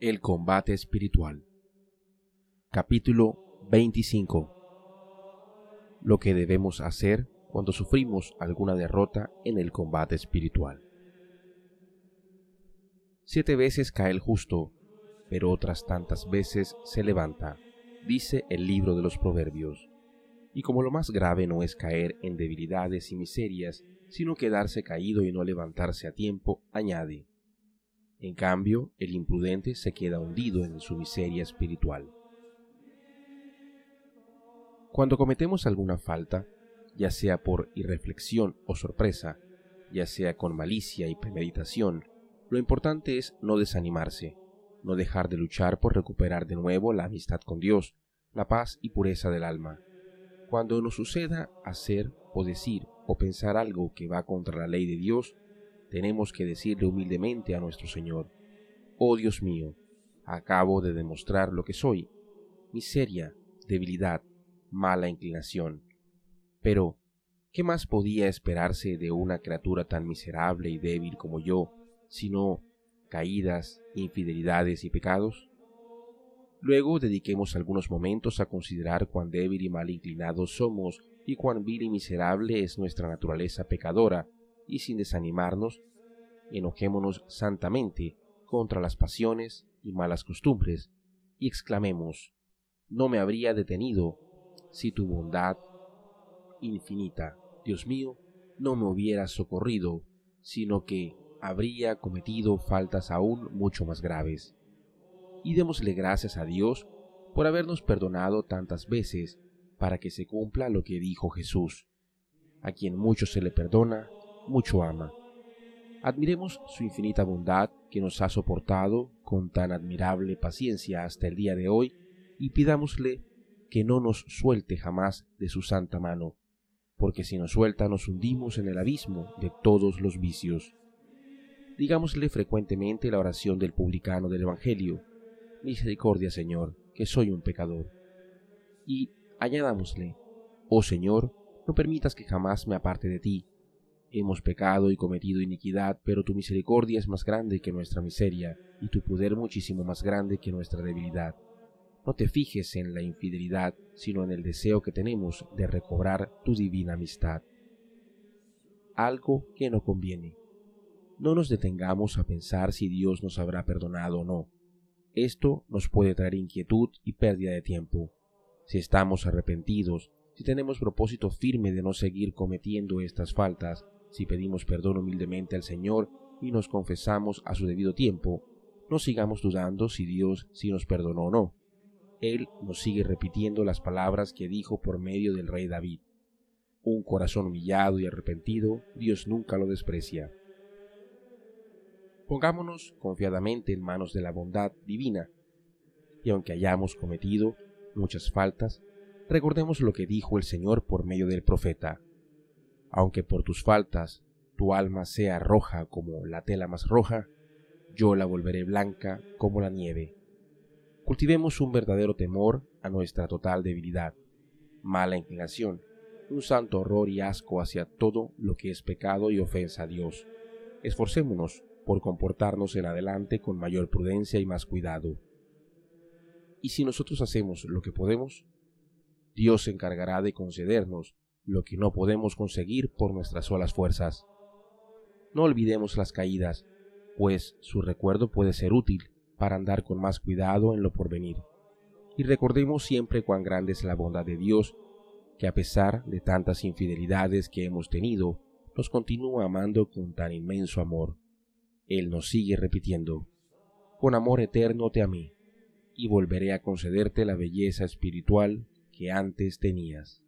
El combate espiritual. Capítulo 25. Lo que debemos hacer cuando sufrimos alguna derrota en el combate espiritual. Siete veces cae el justo, pero otras tantas veces se levanta, dice el libro de los Proverbios. Y como lo más grave no es caer en debilidades y miserias, sino quedarse caído y no levantarse a tiempo, añade, en cambio, el imprudente se queda hundido en su miseria espiritual. Cuando cometemos alguna falta, ya sea por irreflexión o sorpresa, ya sea con malicia y premeditación, lo importante es no desanimarse, no dejar de luchar por recuperar de nuevo la amistad con Dios, la paz y pureza del alma. Cuando nos suceda hacer o decir o pensar algo que va contra la ley de Dios, tenemos que decirle humildemente a nuestro Señor, Oh Dios mío, acabo de demostrar lo que soy, miseria, debilidad, mala inclinación. Pero, ¿qué más podía esperarse de una criatura tan miserable y débil como yo, sino caídas, infidelidades y pecados? Luego dediquemos algunos momentos a considerar cuán débil y mal inclinados somos y cuán vil y miserable es nuestra naturaleza pecadora, y sin desanimarnos, enojémonos santamente contra las pasiones y malas costumbres, y exclamemos, no me habría detenido si tu bondad infinita, Dios mío, no me hubiera socorrido, sino que habría cometido faltas aún mucho más graves. Y démosle gracias a Dios por habernos perdonado tantas veces para que se cumpla lo que dijo Jesús. A quien mucho se le perdona, mucho ama. Admiremos su infinita bondad que nos ha soportado con tan admirable paciencia hasta el día de hoy y pidámosle que no nos suelte jamás de su santa mano, porque si nos suelta nos hundimos en el abismo de todos los vicios. Digámosle frecuentemente la oración del publicano del Evangelio, Misericordia Señor, que soy un pecador. Y añadámosle, Oh Señor, no permitas que jamás me aparte de ti, Hemos pecado y cometido iniquidad, pero tu misericordia es más grande que nuestra miseria, y tu poder muchísimo más grande que nuestra debilidad. No te fijes en la infidelidad, sino en el deseo que tenemos de recobrar tu divina amistad. Algo que no conviene. No nos detengamos a pensar si Dios nos habrá perdonado o no. Esto nos puede traer inquietud y pérdida de tiempo. Si estamos arrepentidos, si tenemos propósito firme de no seguir cometiendo estas faltas, si pedimos perdón humildemente al Señor y nos confesamos a su debido tiempo, no sigamos dudando si Dios sí nos perdonó o no. Él nos sigue repitiendo las palabras que dijo por medio del rey David. Un corazón humillado y arrepentido, Dios nunca lo desprecia. Pongámonos confiadamente en manos de la bondad divina, y aunque hayamos cometido muchas faltas, recordemos lo que dijo el Señor por medio del profeta aunque por tus faltas tu alma sea roja como la tela más roja, yo la volveré blanca como la nieve. Cultivemos un verdadero temor a nuestra total debilidad, mala inclinación, un santo horror y asco hacia todo lo que es pecado y ofensa a Dios. Esforcémonos por comportarnos en adelante con mayor prudencia y más cuidado. Y si nosotros hacemos lo que podemos, Dios se encargará de concedernos lo que no podemos conseguir por nuestras solas fuerzas. No olvidemos las caídas, pues su recuerdo puede ser útil para andar con más cuidado en lo porvenir. Y recordemos siempre cuán grande es la bondad de Dios, que a pesar de tantas infidelidades que hemos tenido, nos continúa amando con tan inmenso amor. Él nos sigue repitiendo, con amor eterno te amé, y volveré a concederte la belleza espiritual que antes tenías.